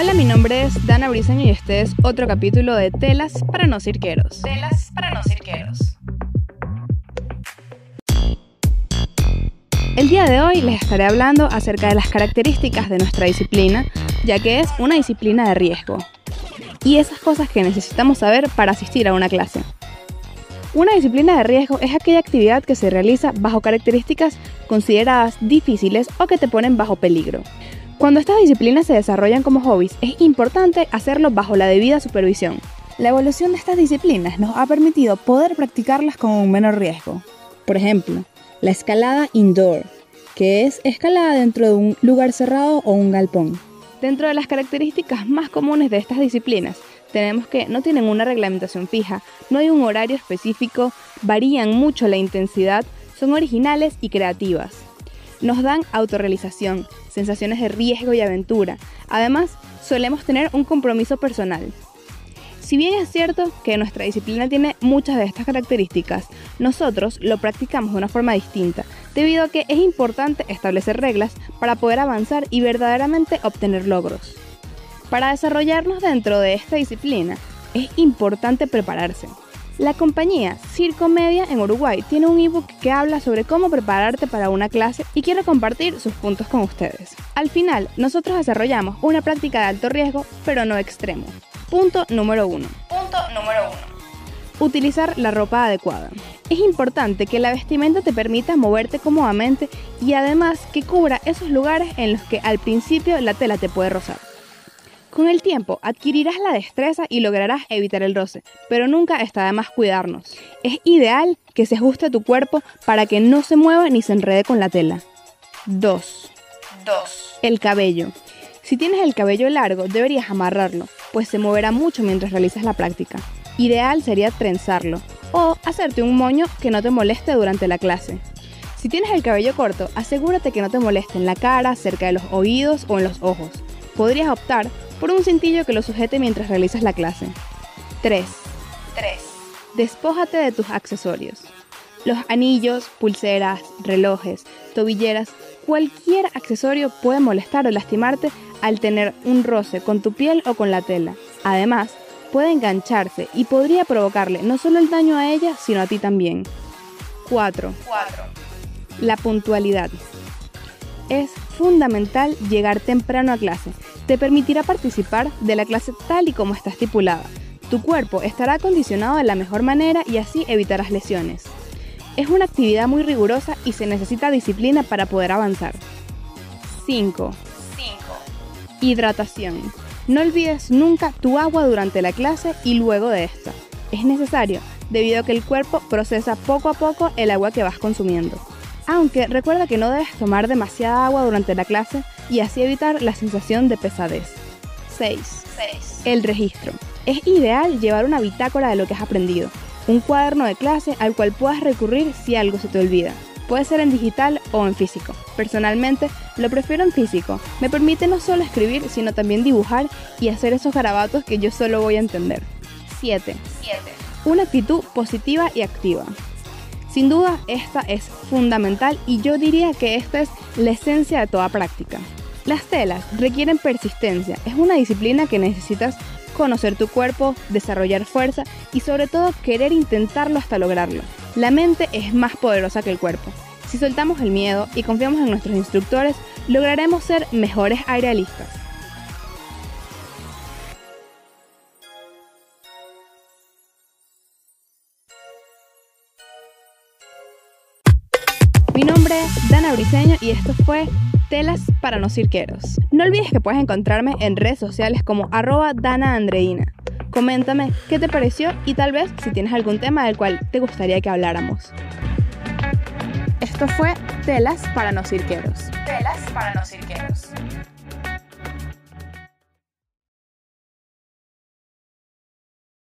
Hola, mi nombre es Dana Briseño y este es otro capítulo de Telas para no cirqueros. Telas para no cirqueros. El día de hoy les estaré hablando acerca de las características de nuestra disciplina, ya que es una disciplina de riesgo. Y esas cosas que necesitamos saber para asistir a una clase. Una disciplina de riesgo es aquella actividad que se realiza bajo características consideradas difíciles o que te ponen bajo peligro. Cuando estas disciplinas se desarrollan como hobbies, es importante hacerlo bajo la debida supervisión. La evolución de estas disciplinas nos ha permitido poder practicarlas con un menor riesgo. Por ejemplo, la escalada indoor, que es escalada dentro de un lugar cerrado o un galpón. Dentro de las características más comunes de estas disciplinas, tenemos que no tienen una reglamentación fija, no hay un horario específico, varían mucho la intensidad, son originales y creativas. Nos dan autorrealización, sensaciones de riesgo y aventura. Además, solemos tener un compromiso personal. Si bien es cierto que nuestra disciplina tiene muchas de estas características, nosotros lo practicamos de una forma distinta, debido a que es importante establecer reglas para poder avanzar y verdaderamente obtener logros. Para desarrollarnos dentro de esta disciplina, es importante prepararse. La compañía Circo Media en Uruguay tiene un ebook que habla sobre cómo prepararte para una clase y quiero compartir sus puntos con ustedes. Al final, nosotros desarrollamos una práctica de alto riesgo, pero no extremo. Punto número 1. Punto número 1. Utilizar la ropa adecuada. Es importante que la vestimenta te permita moverte cómodamente y además que cubra esos lugares en los que al principio la tela te puede rozar. Con el tiempo adquirirás la destreza y lograrás evitar el roce, pero nunca está de más cuidarnos. Es ideal que se ajuste a tu cuerpo para que no se mueva ni se enrede con la tela. 2. 2. El cabello. Si tienes el cabello largo, deberías amarrarlo, pues se moverá mucho mientras realizas la práctica. Ideal sería trenzarlo o hacerte un moño que no te moleste durante la clase. Si tienes el cabello corto, asegúrate que no te moleste en la cara, cerca de los oídos o en los ojos. Podrías optar por un cintillo que lo sujete mientras realizas la clase. 3. 3. Despójate de tus accesorios. Los anillos, pulseras, relojes, tobilleras, cualquier accesorio puede molestar o lastimarte al tener un roce con tu piel o con la tela. Además, puede engancharse y podría provocarle no solo el daño a ella, sino a ti también. 4. 4. La puntualidad. Es fundamental llegar temprano a clase. Te permitirá participar de la clase tal y como está estipulada. Tu cuerpo estará acondicionado de la mejor manera y así evitarás lesiones. Es una actividad muy rigurosa y se necesita disciplina para poder avanzar. 5. 5. Hidratación. No olvides nunca tu agua durante la clase y luego de esta. Es necesario, debido a que el cuerpo procesa poco a poco el agua que vas consumiendo. Aunque recuerda que no debes tomar demasiada agua durante la clase y así evitar la sensación de pesadez. 6. 6. El registro. Es ideal llevar una bitácora de lo que has aprendido, un cuaderno de clase al cual puedas recurrir si algo se te olvida. Puede ser en digital o en físico. Personalmente, lo prefiero en físico. Me permite no solo escribir, sino también dibujar y hacer esos garabatos que yo solo voy a entender. 7. 7. Una actitud positiva y activa. Sin duda, esta es fundamental y yo diría que esta es la esencia de toda práctica. Las telas requieren persistencia. Es una disciplina que necesitas conocer tu cuerpo, desarrollar fuerza y sobre todo querer intentarlo hasta lograrlo. La mente es más poderosa que el cuerpo. Si soltamos el miedo y confiamos en nuestros instructores, lograremos ser mejores aerialistas. Mi nombre es Dana Briseño y esto fue Telas para no cirqueros. No olvides que puedes encontrarme en redes sociales como arroba Dana Andreina. Coméntame qué te pareció y tal vez si tienes algún tema del cual te gustaría que habláramos. Esto fue Telas para no cirqueros. Telas para no cirqueros.